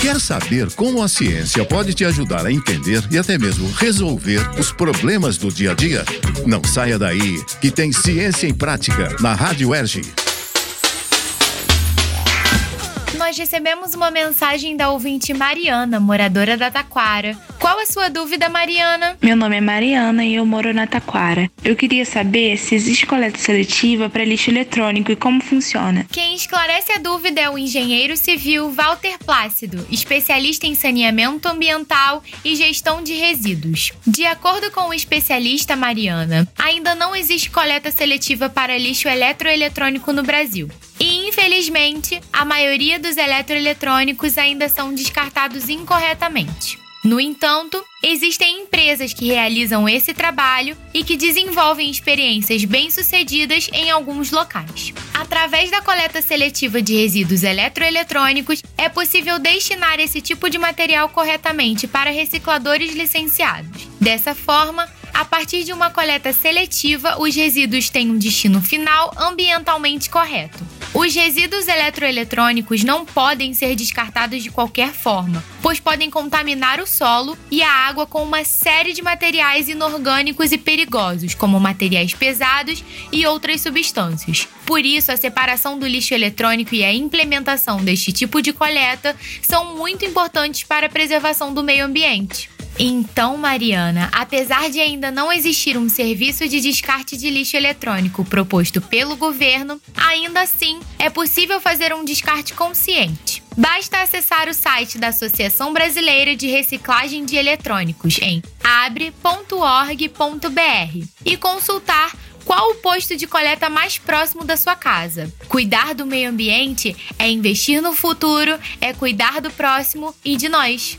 Quer saber como a ciência pode te ajudar a entender e até mesmo resolver os problemas do dia a dia? Não saia daí, que tem Ciência em Prática na Rádio Erge. Nós recebemos uma mensagem da ouvinte Mariana, moradora da Taquara. Qual a sua dúvida, Mariana? Meu nome é Mariana e eu moro na Taquara. Eu queria saber se existe coleta seletiva para lixo eletrônico e como funciona. Quem esclarece a dúvida é o engenheiro civil Walter Plácido, especialista em saneamento ambiental e gestão de resíduos. De acordo com o especialista Mariana, ainda não existe coleta seletiva para lixo eletroeletrônico no Brasil. E, infelizmente, a maioria dos eletroeletrônicos ainda são descartados incorretamente. No entanto, existem empresas que realizam esse trabalho e que desenvolvem experiências bem-sucedidas em alguns locais. Através da coleta seletiva de resíduos eletroeletrônicos, é possível destinar esse tipo de material corretamente para recicladores licenciados. Dessa forma, a partir de uma coleta seletiva, os resíduos têm um destino final ambientalmente correto. Os resíduos eletroeletrônicos não podem ser descartados de qualquer forma, pois podem contaminar o solo e a água com uma série de materiais inorgânicos e perigosos, como materiais pesados e outras substâncias. Por isso, a separação do lixo eletrônico e a implementação deste tipo de coleta são muito importantes para a preservação do meio ambiente. Então, Mariana, apesar de ainda não existir um serviço de descarte de lixo eletrônico proposto pelo governo, ainda assim é possível fazer um descarte consciente. Basta acessar o site da Associação Brasileira de Reciclagem de Eletrônicos em abre.org.br e consultar qual o posto de coleta mais próximo da sua casa. Cuidar do meio ambiente é investir no futuro, é cuidar do próximo e de nós.